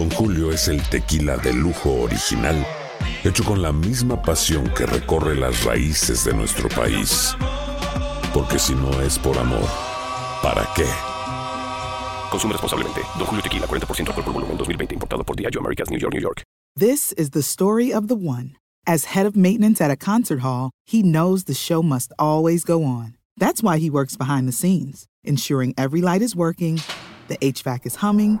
Don Julio es el tequila de lujo original, hecho con la misma pasión que recorre las raíces de nuestro país. Porque si no es por amor, ¿para qué? Consume responsablemente. Don Julio Tequila, 40% alcohol por volumen, 2020. Importado por Diageo Americas, New York, New York. This is the story of the one. As head of maintenance at a concert hall, he knows the show must always go on. That's why he works behind the scenes, ensuring every light is working, the HVAC is humming,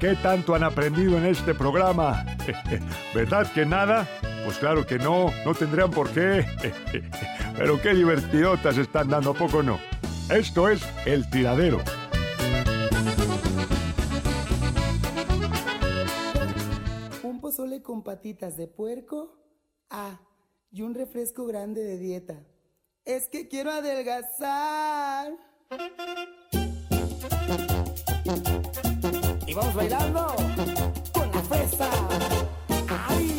¿Qué tanto han aprendido en este programa? ¿Verdad que nada? Pues claro que no, no tendrían por qué. Pero qué divertidotas están dando, ¿a poco no? Esto es El Tiradero. Un pozole con patitas de puerco. Ah, y un refresco grande de dieta. Es que quiero adelgazar. Vamos bailando con la fresa. ¡Ay!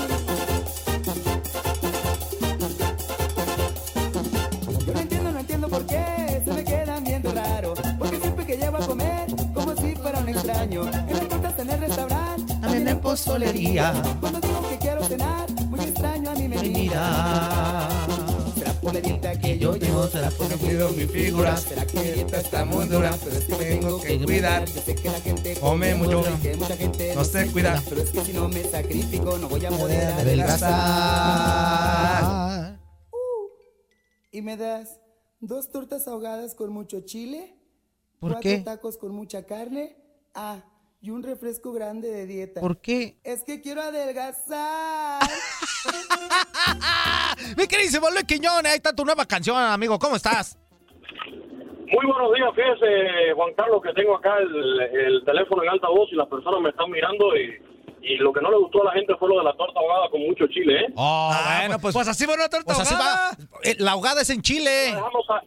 Yo no entiendo, no entiendo por qué se me quedan viendo raro. Porque siempre que llevo a comer, como si fuera un extraño. En las tortas en el restaurante, también en pozolería. Cuando digo que quiero cenar, muy extraño a mí me mira. La dieta que yo llevo, será por el cuido mi figura. Será que mi dieta está muy dura, pero es que me tengo que cuidar. Yo sé que la gente Come mucho, que mucha gente no se cuida. Pero es que si no me sacrifico, no voy a poder adelgazar. adelgazar. ¿Y me das dos tortas ahogadas con mucho chile? ¿Por cuatro qué? tacos con mucha carne? Ah, y un refresco grande de dieta. ¿Por qué? Es que quiero adelgazar. Mi queridísimo Luis Quiñones, ahí está tu nueva canción, amigo. ¿Cómo estás? Muy buenos días, fíjese, Juan Carlos, que tengo acá el, el teléfono en alta voz y las personas me están mirando y, y lo que no le gustó a la gente fue lo de la torta ahogada con mucho chile, ¿eh? Oh, bueno, pues, Pues así va una torta pues así ahogada. va. Eh, La ahogada es en Chile. Dejamos a-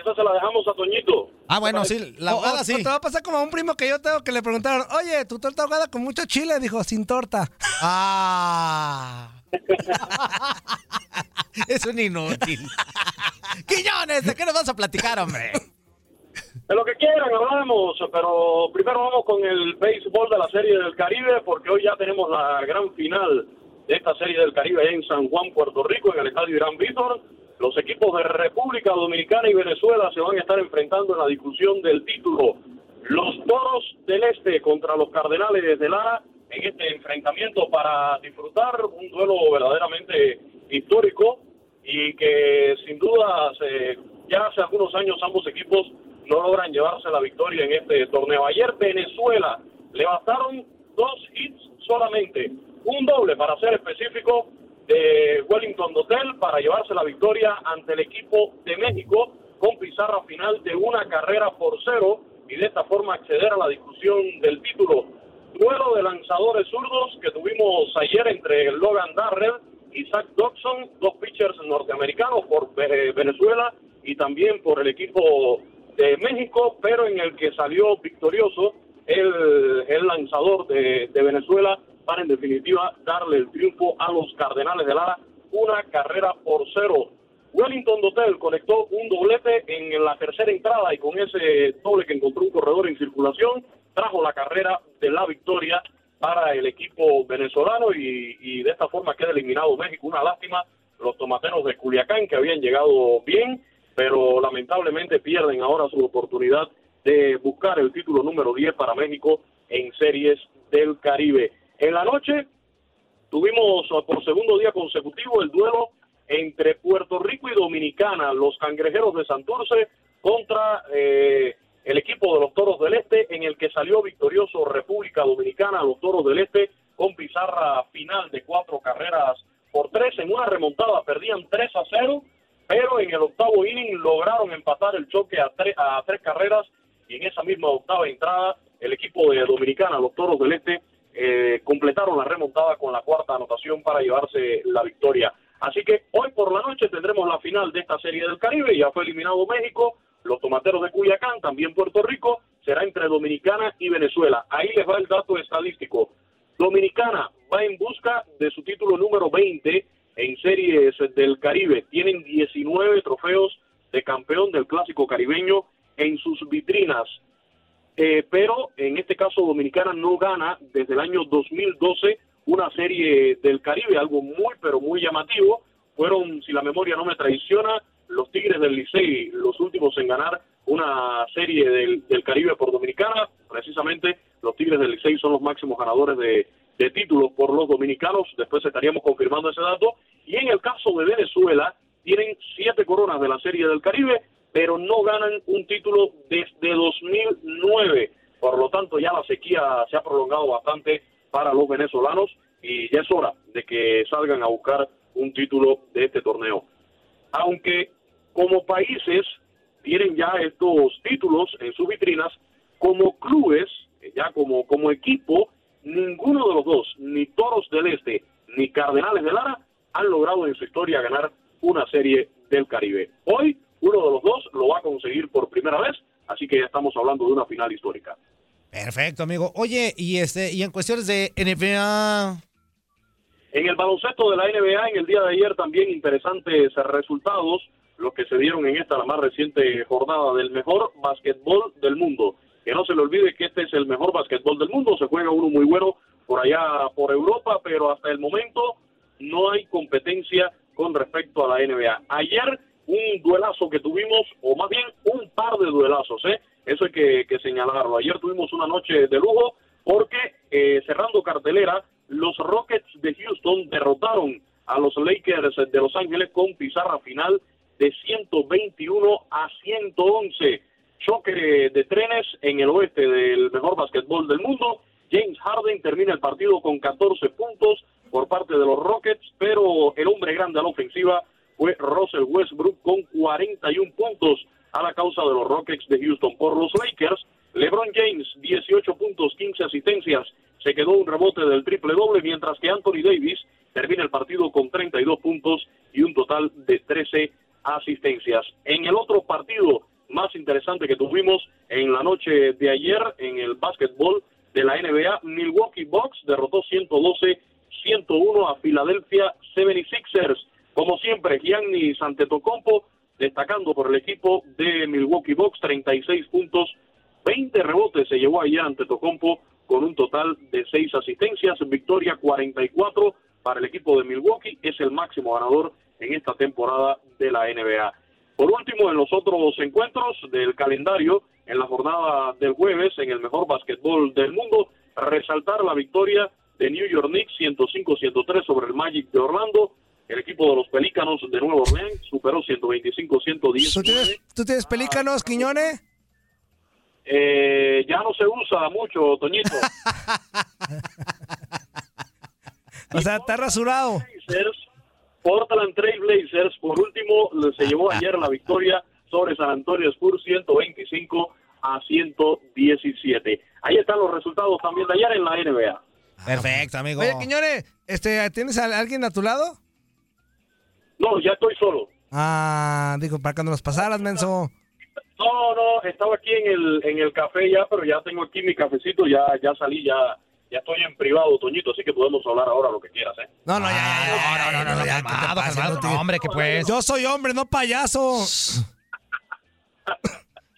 esa se la dejamos a Toñito. Ah, bueno, sí, la O- ahogada o sí. te va a pasar como a un primo que yo tengo que le preguntaron, oye, tu torta ahogada con mucho chile, dijo, sin torta. Ah. es un inútil. Quiñones, ¿de qué nos vas a platicar, hombre? De lo que quieran, hablamos, pero primero vamos con el béisbol de la Serie del Caribe, porque hoy ya tenemos la gran final de esta Serie del Caribe en San Juan, Puerto Rico, en el Estadio Irán Víctor. Los equipos de República Dominicana y Venezuela se van a estar enfrentando en la discusión del título. Los Toros del Este contra los Cardenales de Lara en este enfrentamiento para disfrutar un duelo verdaderamente histórico y que sin duda ya hace algunos años ambos equipos no logran llevarse la victoria en este torneo. Ayer Venezuela le bastaron dos hits solamente, un doble para ser específico de Wellington Dotel para llevarse la victoria ante el equipo de México con pizarra final de una carrera por cero y de esta forma acceder a la discusión del título. Duelo de lanzadores zurdos que tuvimos ayer entre Logan Darrell y Zach Dodson, dos pitchers norteamericanos por eh, Venezuela y también por el equipo de México, pero en el que salió victorioso el, el lanzador de, de Venezuela para en definitiva darle el triunfo a los Cardenales de Lara una carrera por cero. Wellington Dotel conectó un doblete en la tercera entrada y con ese doble que encontró un corredor en circulación, trajo la carrera de la victoria para el equipo venezolano y, y de esta forma queda eliminado México. Una lástima, los tomateros de Culiacán que habían llegado bien, pero lamentablemente pierden ahora su oportunidad de buscar el título número 10 para México en series del Caribe. En la noche tuvimos uh, por segundo día consecutivo el duelo entre Puerto Rico y Dominicana, los cangrejeros de Santurce contra eh, el equipo de los Toros del Este, en el que salió victorioso República Dominicana, los Toros del Este, con pizarra final de cuatro carreras por tres. En una remontada perdían 3 a 0, pero en el octavo inning lograron empatar el choque a, a tres carreras y en esa misma octava entrada el equipo de Dominicana, los Toros del Este, eh, completaron la remontada con la cuarta anotación para llevarse la victoria. Así que hoy por la noche tendremos la final de esta serie del Caribe. Ya fue eliminado México, los tomateros de Cuyacán, también Puerto Rico. Será entre Dominicana y Venezuela. Ahí les va el dato estadístico. Dominicana va en busca de su título número 20 en series del Caribe. Tienen 19 trofeos de campeón del clásico caribeño en sus vitrinas. Eh, pero en este caso Dominicana no gana desde el año 2012 una serie del Caribe, algo muy pero muy llamativo. Fueron, si la memoria no me traiciona, los Tigres del Licey los últimos en ganar una serie del, del Caribe por Dominicana. Precisamente los Tigres del Licey son los máximos ganadores de, de títulos por los dominicanos. Después estaríamos confirmando ese dato. Y en el caso de Venezuela, tienen siete coronas de la serie del Caribe, pero no ganan un título desde 2009. Por lo tanto, ya la sequía se ha prolongado bastante para los venezolanos y ya es hora de que salgan a buscar un título de este torneo. Aunque como países tienen ya estos títulos en sus vitrinas, como clubes, ya como, como equipo, ninguno de los dos, ni Toros del Este ni Cardenales de Lara, han logrado en su historia ganar una serie del Caribe. Hoy uno de los dos lo va a conseguir por primera vez, así que ya estamos hablando de una final histórica. Perfecto, amigo. Oye, y este, y en cuestiones de NBA, En el baloncesto de la NBA, en el día de ayer también interesantes resultados, los que se dieron en esta, la más reciente jornada del mejor básquetbol del mundo. Que no se le olvide que este es el mejor básquetbol del mundo, se juega uno muy bueno por allá por Europa, pero hasta el momento no hay competencia con respecto a la NBA. Ayer un duelazo que tuvimos, o más bien un par de duelazos, ¿eh? Eso hay que, que señalarlo. Ayer tuvimos una noche de lujo porque eh, cerrando cartelera, los Rockets de Houston derrotaron a los Lakers de Los Ángeles con pizarra final de 121 a 111. Choque de, trenes en el oeste del mejor básquetbol del mundo. James Harden termina el partido con 14 puntos por parte de los Rockets, pero el hombre grande a la ofensiva fue Russell Westbrook con 41 puntos a la causa de los Rockets de Houston. Por los Lakers, LeBron James, 18 puntos, 15 asistencias, se quedó un rebote del triple doble, mientras que Anthony Davis termina el partido con 32 puntos y un total de 13 asistencias. En el otro partido más interesante que tuvimos en la noche de ayer en el básquetbol de la NBA, Milwaukee Bucks derrotó 112-101 a Philadelphia 76ers. Como siempre, Giannis Antetokounmpo destacando por el equipo de Milwaukee Bucks, 36 puntos, 20 rebotes se llevó ayer Antetokounmpo con un total de 6 asistencias, victoria 44 para el equipo de Milwaukee, es el máximo ganador en esta temporada de la NBA. Por último, en los otros encuentros del calendario, en la jornada del jueves, en el mejor básquetbol del mundo, resaltar la victoria de New York Knicks 105-103 sobre el Magic de Orlando. El equipo de los Pelícanos de Nueva Orleans superó 125-110. ¿tú tienes, ¿tú tienes pelícanos, Quiñones? Eh, ya no se usa mucho, Toñito. O sea, está rasurado. Blazers, Portland Trail Blazers, por último, se llevó ayer la victoria sobre San Antonio Spurs 125 a 117. Ahí están los resultados también de ayer en la NBA. Perfecto, amigo. Oye, Oye, Quiñones, este, ¿tienes a alguien a tu lado? No, ya estoy solo. Ah, digo, para cuando nos pasaras, menso. No, no, estaba aquí en el, en el café ya, pero ya tengo aquí mi cafecito, ya, ya salí, ya, Ya estoy en privado, Toñito, así que podemos hablar ahora lo que quieras, ¿eh? No, no, ya, ya, ya, no, no, no, no, ya, ¿qué te calmado, calmado, No no, hombre, que pues. Yo soy hombre, no payaso.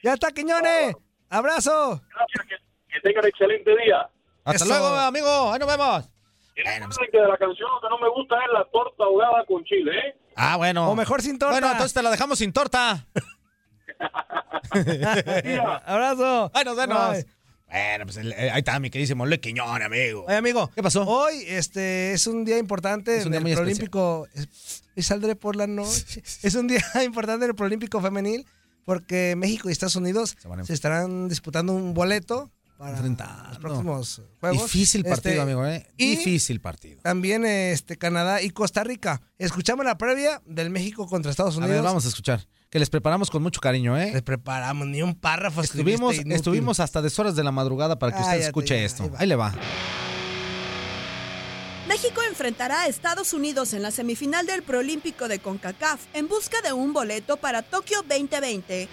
ya está, Quiñones. Abrazo. Gracias, que, que tengan excelente día. Hasta Eso. luego, amigo. Ahí nos vemos. Y recuerden que de la canción que no me gusta es la torta ahogada con chile, ¿eh? Ah, bueno. O mejor sin torta. Bueno, entonces te la dejamos sin torta. Abrazo. Ay, nos vemos. Bye. Bueno, pues eh, ahí está mi queridísimo Luis Quiñón, amigo. Oye, amigo. ¿Qué pasó? Hoy este, es un día importante Es un día en el. Prolímpico. Es- saldré por la noche. es un día importante en el Prolímpico Femenil porque México y Estados Unidos se estarán disputando un boleto para Enfrentando. los próximos juegos. Difícil partido, Este, amigo, ¿eh? y- Difícil partido. También este, Canadá y Costa Rica. Escuchamos la previa del México contra Estados A Unidos. ver, vamos a escuchar. Que les preparamos con mucho cariño, ¿eh? Les preparamos ni un párrafo. Estuvimos, estuvimos hasta deshoras de la madrugada para que usted escuche ya, esto. Ahí le va. México enfrentará a Estados Unidos en la semifinal del Proolímpico de CONCACAF en busca de un boleto para Tokio 2020.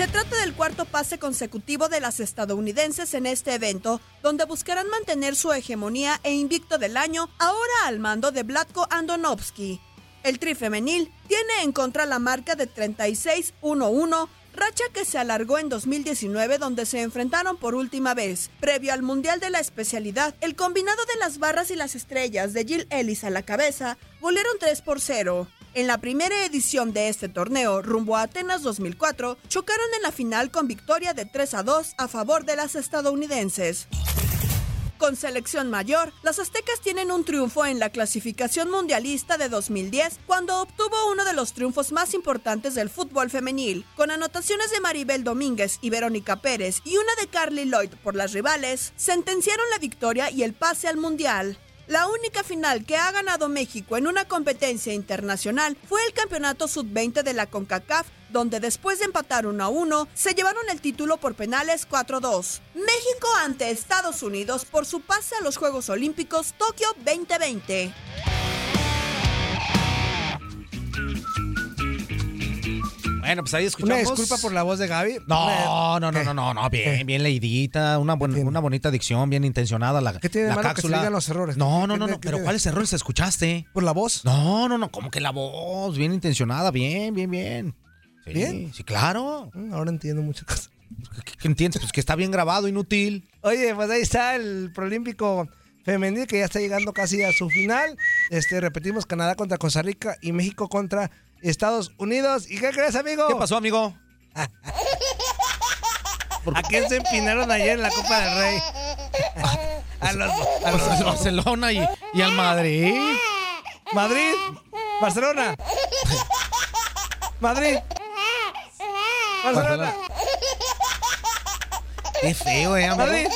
Se trata del cuarto pase consecutivo de las estadounidenses en este evento, donde buscarán mantener su hegemonía e invicto del año, ahora al mando de Vlatko Andonovsky. El tri femenil tiene en contra la marca de 36-1-1, racha que se alargó en 2019 donde se enfrentaron por última vez. Previo al Mundial de la especialidad, el combinado de las barras y las estrellas de Jill Ellis a la cabeza golearon 3 por 0. En la primera edición de este torneo, rumbo a Atenas 2004, chocaron en la final con victoria de 3 a 2 a favor de las estadounidenses. Con selección mayor, las aztecas tienen un triunfo en la clasificación mundialista de 2010 cuando obtuvo uno de los triunfos más importantes del fútbol femenil, con anotaciones de Maribel Domínguez y Verónica Pérez y una de Carly Lloyd por las rivales, sentenciaron la victoria y el pase al mundial. La única final que ha ganado México en una competencia internacional fue el Campeonato Sub-20 de la CONCACAF, donde después de empatar 1 a 1, se llevaron el título por penales 4-2. México ante Estados Unidos por su pase a los Juegos Olímpicos Tokio 2020. Bueno, pues ahí Una escuchamos. disculpa por la voz de Gaby. No, no, no, no, no, no, bien, bien leidita, una, buen- una bonita dicción, bien intencionada la, ¿Qué tiene la malo que se cápsula. los errores? No, ¿Qué no, no, no, pero? ¿cuáles errores escuchaste? ¿Por la voz? No, no, no, ¿cómo que la voz? Bien intencionada, bien, bien, bien. Sí, ¿Bien? Sí, claro. Mm, Ahora entiendo muchas cosas. ¿Qué, qué entiendes? Pues que está bien grabado, inútil. Oye, pues ahí está el Prolímpico Femenil que ya está llegando casi a su final. Este, repetimos, Canadá contra Costa Rica y México contra Estados Unidos. ¿Y qué crees, amigo? ¿Qué pasó, amigo? ¿A quién se empinaron ayer en la Copa del Rey? a los, a los- Barcelona y, y al Madrid. Madrid, Barcelona. Madrid. Barcelona. Qué feo, eh, amigo. Madrid.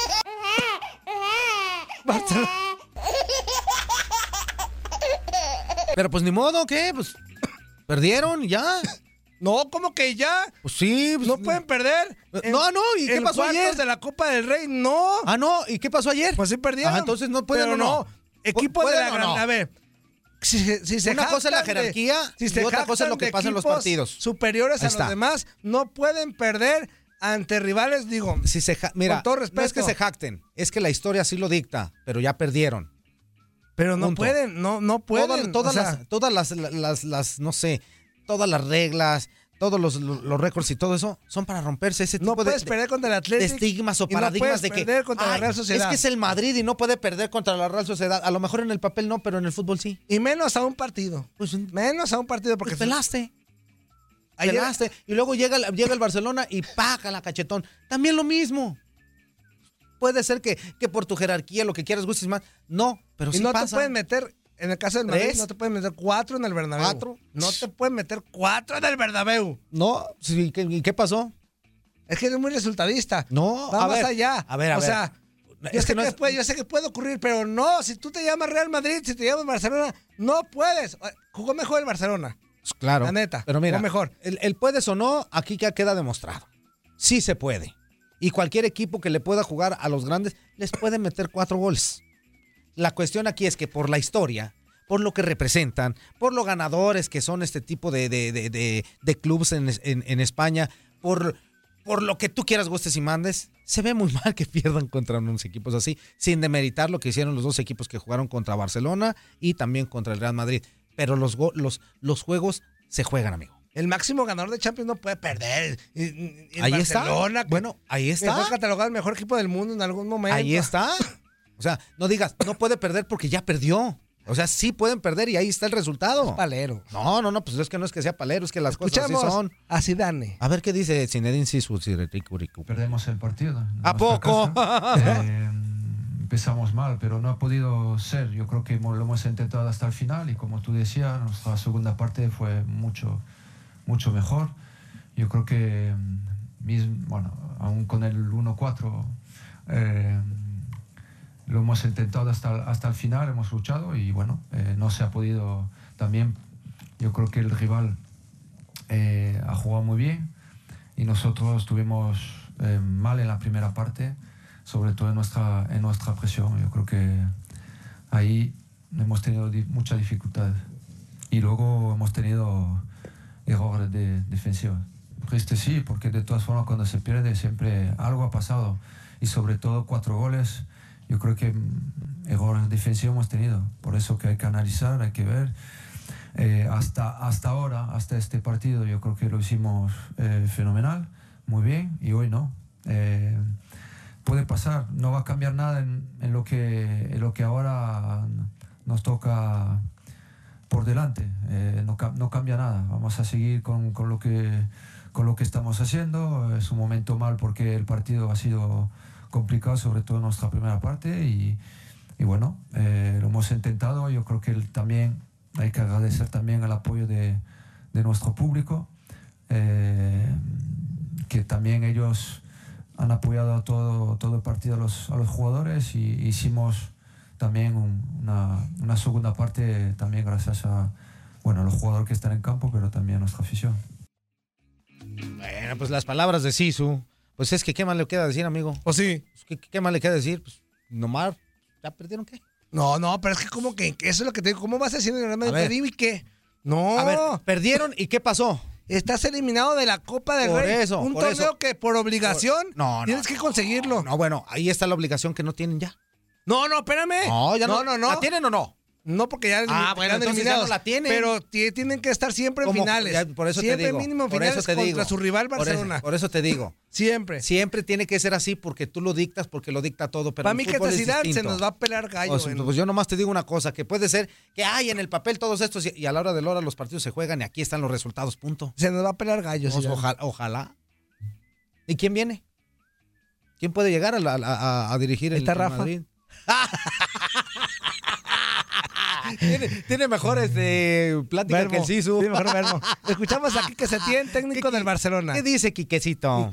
Barcelona. Pero pues ni modo, ¿qué? Pues perdieron ya. No, ¿cómo que ya? Pues sí. pues, No pueden perder. No, no, ¿y qué pasó ayer? de la Copa del Rey, no. Ah, no, ¿y qué pasó ayer? Pues sí perdieron. Ah, entonces no pueden Pero o no. Equipo de ¿Pueden la gran... no? A ver. Si, si se Una cosa es la jactan de- jerarquía si y otra cosa es lo que pasa en los partidos. Superiores a los demás, no pueden perder ante rivales, digo. Si se Mira, Con todo respeto. no es que se jacten, es que la historia sí lo dicta, pero ya perdieron. Pero no Punto. pueden, no, no pueden. Todas, todas o sea, las, todas las, las, las, no sé, todas las reglas, todos los, los récords y todo eso son para romperse ese tipo no de, puedes de- perder contra el de Atlético. estigmas o no paradigmas puedes de que perder contra la "Ay, Real Sociedad". es que es el Madrid y no puede perder contra la Real Sociedad. A lo mejor en el papel no, pero en el fútbol sí. Y menos a un partido. Pues, Menos a un partido porque pues pelaste. Ayer- Pelaste. Y luego llega, llega el Barcelona y paga la cachetón. También lo mismo. Puede ser que, que por tu jerarquía, lo que quieras, gustes más. No, pero y sí no te pueden meter, en el caso del Madrid, ¿Tres? no te pueden meter cuatro en el Bernabéu. ¿Cuatro? No te pueden meter cuatro en el Bernabéu. No, sí, ¿qué- ¿y qué pasó? Es que eres muy resultadista. No, Va a más ver, allá. a ver, a o ver. sea, yo, Es sé que no que es- puede, yo sé que puede ocurrir, pero no, si tú te llamas Real Madrid, si te llamas Barcelona, no puedes. Jugó mejor el Barcelona. Pues claro. La neta, Pero mira, mejor. El, el puedes o no, aquí ya queda demostrado. Sí se puede. Y cualquier equipo que le pueda jugar a los grandes les puede meter cuatro goles. La cuestión aquí es que por la historia, por lo que representan, por lo ganadores que son este tipo de, de, de, de- clubes en, en- España, por por lo que tú quieras, gustes y mandes, se ve muy mal que pierdan contra unos equipos así, sin demeritar lo que hicieron los dos equipos que jugaron contra Barcelona y también contra el Real Madrid. Pero los, los, los juegos se juegan, amigo. El máximo ganador de Champions no puede perder. El Ahí está. Barcelona, que- Bueno, ahí está. fue catalogado el mejor equipo del mundo en algún momento. Ahí está. O sea, no digas, no puede perder porque ya perdió. O sea, sí pueden perder y ahí está el resultado. palero. No, no, no, pues es que no es que sea palero, es que las cosas así Escuchamos son. a Zidane. A ver qué dice Zinedine rico. Perdemos el partido. ¿A poco? Eh, empezamos mal, pero no ha podido ser. Yo creo que lo hemos intentado hasta el final y como tú decías, nuestra segunda parte fue mucho, mucho mejor. Yo creo que, mm, bueno, aún con el 1-4, eh, lo hemos intentado hasta, hasta el final, hemos luchado y bueno, eh, no se ha podido también. Yo creo que el rival eh, ha jugado muy bien y nosotros estuvimos mal en la primera parte, sobre todo en nuestra, en nuestra presión. Yo creo que ahí hemos tenido di- mucha dificultad y luego hemos tenido errores de, defensivos. Triste sí, porque de todas formas cuando se pierde siempre algo ha pasado y sobre todo cuatro goles. Yo creo que mm, errores defensivos hemos tenido, por eso que hay que analizar, hay que ver. Eh, hasta, hasta ahora, hasta este partido, yo creo que lo hicimos eh, fenomenal, muy bien, y hoy no. Eh, puede pasar, no va a cambiar nada en, en lo, que, en lo que ahora nos toca por delante. Eh, no, ca- no cambia nada, vamos a seguir con, lo que, con lo que estamos haciendo. Es un momento mal porque el partido ha sido complicado, sobre todo en nuestra primera parte, y, bueno, eh, lo hemos intentado. Yo creo que también hay que agradecer también el apoyo de, de nuestro público, eh, que también ellos han apoyado a todo, todo el partido a los, a los jugadores y hicimos también un- una, una segunda parte también gracias a bueno, a los jugadores que están en campo, pero también a nuestra afición. Bueno, pues las palabras de Sisu. Pues es que, ¿qué más le queda decir, amigo? ¿O sí? ¿Qué, qué más le queda decir? Pues nomás, ¿ya perdieron qué? No, no, pero es que como que eso es lo que te digo. ¿Cómo vas a decir en el ¿Y qué? No. A ver, perdieron y ¿qué pasó? Estás eliminado de la Copa del Por Rey. eso, Un por torneo eso. que por obligación No, no, tienes que conseguirlo. No, bueno, ahí está la obligación que no tienen ya. No, no, espérame. No, ya no. No, no, no. ¿La tienen o no? No, porque ya, Ah, bueno, entonces ya no la tienen. Pero ti- tienen que estar siempre en ¿Cómo? finales. Ya, por eso siempre te digo. mínimo en por finales eso te contra digo. su rival Por eso- Barcelona. Por eso, te digo. Siempre. Siempre tiene que ser así porque tú lo dictas, porque lo dicta todo. Pero Para mí que ciudad se nos va a pelar gallo. O sea, en- pues yo nomás te digo una cosa, que puede ser que hay en el papel todos estos y, y a la hora de la hora los partidos se juegan y aquí están los resultados, punto. Se nos va a pelar gallo. Pues, Zidane. ojalá, ojalá. ¿Y quién viene? ¿Quién puede llegar a, la- a- a- a dirigir el Está Rafa. Madrid? tiene, tiene mejor este, plática Verbo. que el Sisu. Sí, mejor verbo. Escuchamos aquí que se tiene técnico del Barcelona. ¿Qué dice Quiquecito?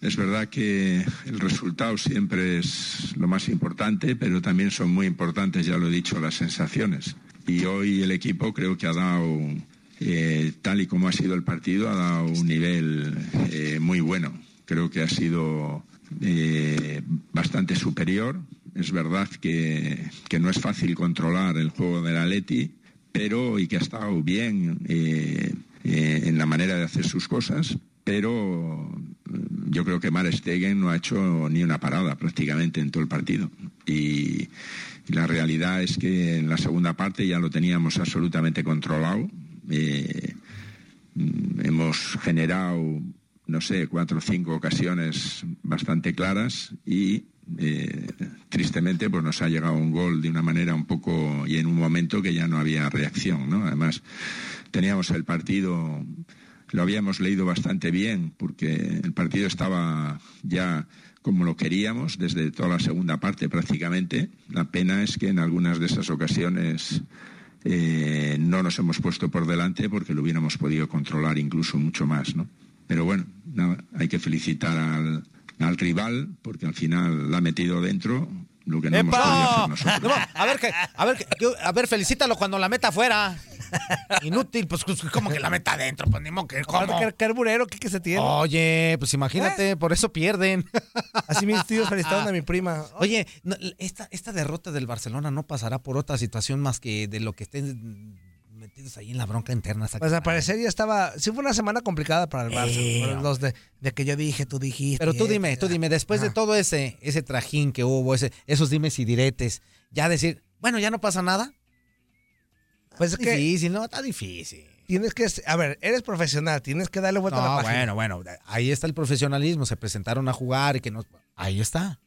Es verdad que el resultado siempre es lo más importante, pero también son muy importantes, ya lo he dicho, las sensaciones. Y hoy el equipo creo que ha dado, eh, tal y como ha sido el partido, ha dado un nivel eh, muy bueno. Creo que ha sido eh, bastante superior. Es verdad que, que no es fácil controlar el juego del Atleti, pero y que ha estado bien eh, eh, en la manera de hacer sus cosas, pero mm, yo creo que Mar Stegen no ha hecho ni una parada prácticamente en todo el partido. Y, la realidad es que en la segunda parte ya lo teníamos absolutamente controlado. Eh, mm, hemos generado, no sé, cuatro o cinco ocasiones bastante claras y eh, tristemente pues nos ha llegado un gol de una manera un poco y en un momento que ya no había reacción, ¿no? Además teníamos el partido lo habíamos leído bastante bien porque el partido estaba ya como lo queríamos desde toda la segunda parte prácticamente. La pena es que en algunas de esas ocasiones eh, no nos hemos puesto por delante porque lo hubiéramos podido controlar incluso mucho más, ¿no? Pero bueno, nada, hay que felicitar al, al rival porque al final la ha metido dentro lo que no hemos podido hacer nosotros. No, a ver, que, a ver, que- que- a ver, felicítalo cuando la meta afuera. Inútil, pues como que la meta adentro, pues ni modo que cómo. Aparte, ¿Qué carburero que, que se tiene? Oye, pues imagínate, por eso pierden. Así mis tíos felicitaron a mi prima. Oye, no, esta, esta derrota del Barcelona no pasará por otra situación más que de lo que estén metidos ahí en la bronca interna. Pues al parecer ya estaba. Sí, fue una semana complicada para el Barça. Eh, los de, de que yo dije, tú dijiste. Pero tú dime, tú dime, después de Ajá. todo ese, ese trajín que hubo, ese, esos dimes y diretes, ya decir, bueno, ya no pasa nada. Pues es que difícil, ¿no? Está difícil. tienes que. A ver, eres profesional, tienes que darle vuelta a la No, página. bueno, bueno, ahí está el profesionalismo, se presentaron a jugar y que no, ahí está.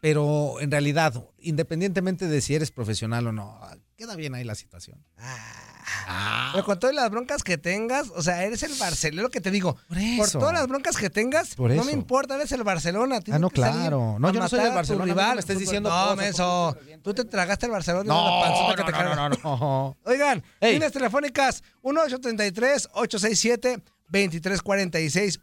Pero en realidad, independientemente de si eres profesional o no, queda bien ahí la situación. Ah. Pero con todas las broncas que tengas, o sea, eres el Barcelona, lo que te digo. Por, eso. todas las broncas que tengas, Por no eso. me importa, eres el Barcelona. Ah, no, claro. No, yo no soy tu Barcelona, mí no rival. me estés diciendo No, menso. Tú te tragaste el Barcelona y No, la panzota que no, te no, no, no, no. Oigan, líneas telefónicas 1833-867-2346,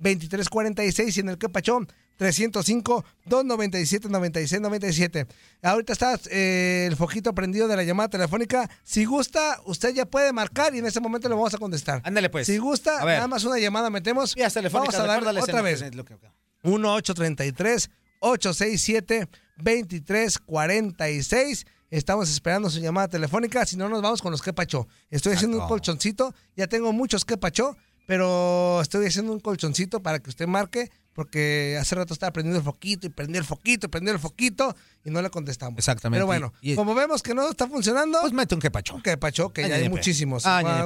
1833-867-2346 y en el que pachón 305-297-9697. Ahorita está eh, el foquito prendido de la llamada telefónica. Si gusta, usted ya puede marcar y en ese momento le vamos a contestar. Ándale pues. Si gusta, A ver. nada más una llamada metemos. Vías telefónicas, Vamos a dar otra vez. en lo que- 1-833-867-2346. Estamos esperando su llamada telefónica. Si no, nos vamos con los que pachó. Estoy haciendo un colchoncito. Ya tengo muchos que pachó, pero estoy haciendo un colchoncito para que usted marque. Porque hace rato estaba prendiendo el foquito y prendió el foquito y prendió el foquito y no le contestamos. Exactamente. Pero bueno, Y- y- como vemos que no está funcionando. Pues mete un quepacho. Un quepacho, que Ay, ya ay, hay ay, muchísimos. ay, ay,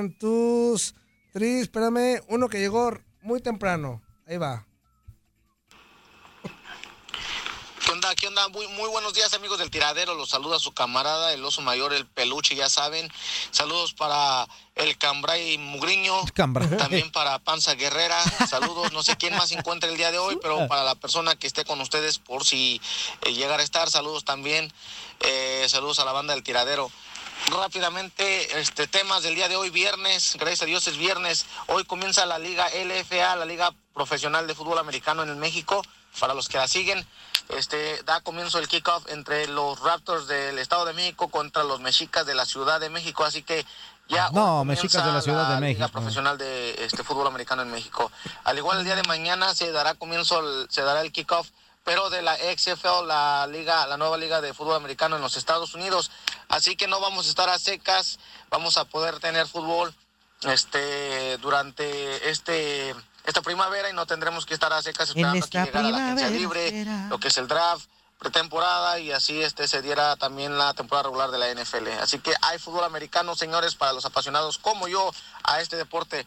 One, two, three, espérame. Uno que llegó muy temprano. Ahí va. ¿Qué onda? ¿Qué onda? Muy, muy buenos días amigos del tiradero. Los saluda su camarada, el oso mayor, el peluche, ya saben. Saludos para el Cambray Mugriño. Cambray. También para Panza Guerrera. Saludos, no sé quién más se encuentra el día de hoy, pero para la persona que esté con ustedes por si eh, llegara a estar. Saludos también. Eh, saludos a la banda del tiradero. Rápidamente, este temas del día de hoy, viernes, gracias a Dios es viernes. Hoy comienza la Liga LFA, la Liga Profesional de Fútbol Americano en el México. Para los que la siguen, este da comienzo el kickoff entre los Raptors del Estado de México contra los Mexicas de la Ciudad de México. Así que ya hoy No, Mexicas de la Ciudad de Liga México. Profesional de este fútbol americano en México. Al igual el día de mañana se dará comienzo, el- se dará el kickoff, pero de la XFL, la liga, la nueva liga de fútbol americano en los Estados Unidos. Así que no vamos a estar a secas, vamos a poder tener fútbol este durante este esta primavera y no tendremos que estar a secas esperando que llegara la agencia libre, lo que es el draft, pretemporada y así este se diera también la temporada regular de la NFL. Así que hay fútbol americano, señores, para los apasionados como yo a este deporte.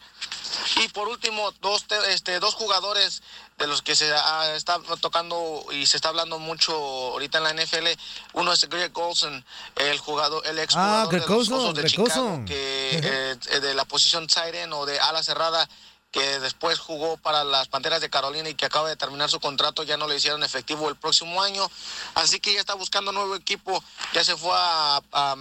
Y por último, dos te- este dos jugadores de los que se ah, está tocando y se está hablando mucho ahorita en la NFL, uno es Greg Olson, el jugador el ex Ah, jugador Greg de los Osos de Chicago que eh, de la posición tight end o de ala cerrada que después jugó para las Panteras de Carolina y que acaba de terminar su contrato, ya no le hicieron efectivo el próximo año, así que ya está buscando nuevo equipo, ya se fue a, a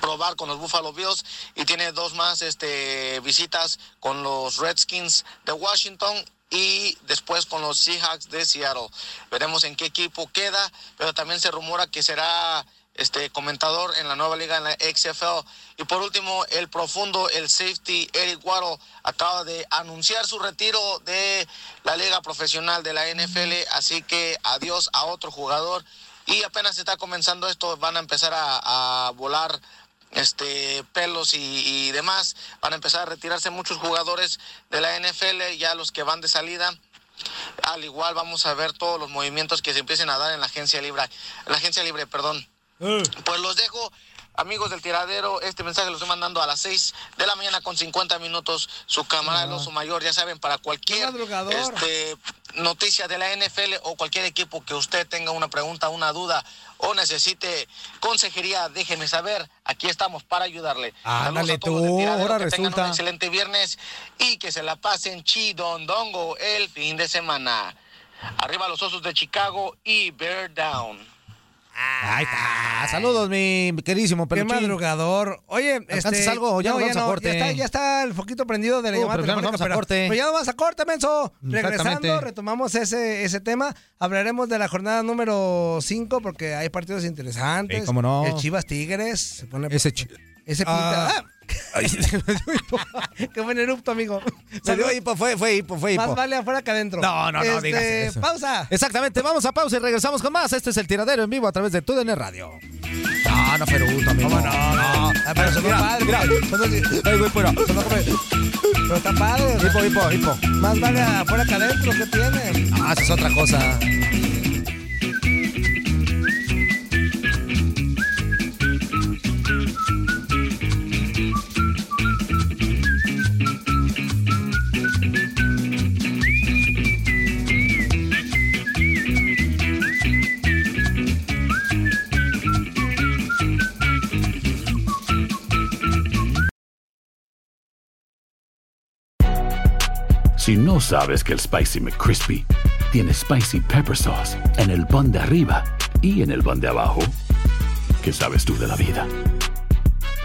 probar con los Buffalo Bills y tiene dos más este, visitas con los Redskins de Washington y después con los Seahawks de Seattle. Veremos en qué equipo queda, pero también se rumora que será este comentador en la nueva liga en la XFL. Y por último, el profundo, el safety Eric Waddle acaba de anunciar su retiro de la liga profesional de la NFL, así que adiós a otro jugador. Y apenas está comenzando esto, van a empezar a, volar este pelos y, y demás. Van a empezar a retirarse muchos jugadores de la NFL, ya los que van de salida. Al igual vamos a ver todos los movimientos que se empiecen a dar en la agencia libre, en la agencia libre, perdón. Pues los dejo, amigos del tiradero. Este mensaje lo estoy mandando a las 6 de la mañana con 50 minutos. Su camarada el oso mayor, ya saben, para cualquier este, noticia de la NFL o cualquier equipo que usted tenga una pregunta, una duda o necesite consejería, déjeme saber. Aquí estamos para ayudarle. Ándale tú, ahora que tengan resulta. un excelente viernes y que se la pasen chidondongo el fin de semana. Arriba los osos de Chicago y Bear Down. Ahí está. Saludos, mi queridísimo Qué peluchín. madrugador. Oye, ¿Alcanzas este, algo o ya nos vamos a no, corte? Ya está, ya está el foquito prendido de la Uh, llamada pero ya nos vamos a corte. pero ya no vas a corte, menso. Regresando, retomamos ese, ese tema. Hablaremos de la jornada número 5 porque hay partidos interesantes. Sí, cómo no. El Chivas Tigres. Se pone Ese chi- Ese Ah. pinta. Qué buen erupto, amigo. Dio hipo, fue, fue hipo, fue hipo. Más vale afuera que adentro. No, no, no, Este, digas eso. Pausa. Exactamente, vamos a pausa y regresamos con más. Este es el tiradero en vivo a través de TUDN Radio. No, No, no, Feruto, amigo. ¿Cómo no? No. Ah, pero Mira, padre. mira. Ay, güey, como- Pero está padre. Hipo, hipo, hipo. Más vale afuera que adentro. ¿Qué tiene? Ah, esa es otra cosa. No sabes que el Spicy McCrispy tiene Spicy Pepper Sauce en el pan de arriba y en el pan de abajo, ¿qué sabes tú de la vida?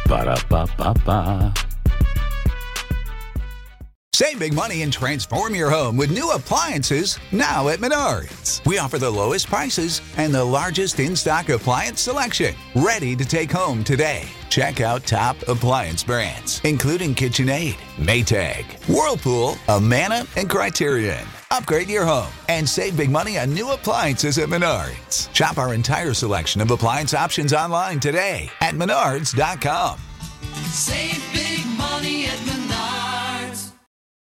Para, pa, pa, pa. Save big money and transform your home with new appliances now at Menards. We offer the lowest prices and the largest in stock appliance selection. Ready to take home today. Check out top appliance brands, including KitchenAid, Maytag, Whirlpool, Amana, and Criterion. Upgrade your home and save big money on new appliances at Menards. Shop our entire selection of appliance options online today at menards.com. Save big money at Menards.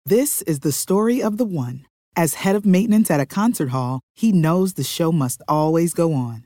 This is the story of the one. As head of maintenance at a concert hall, he knows the show must always go on.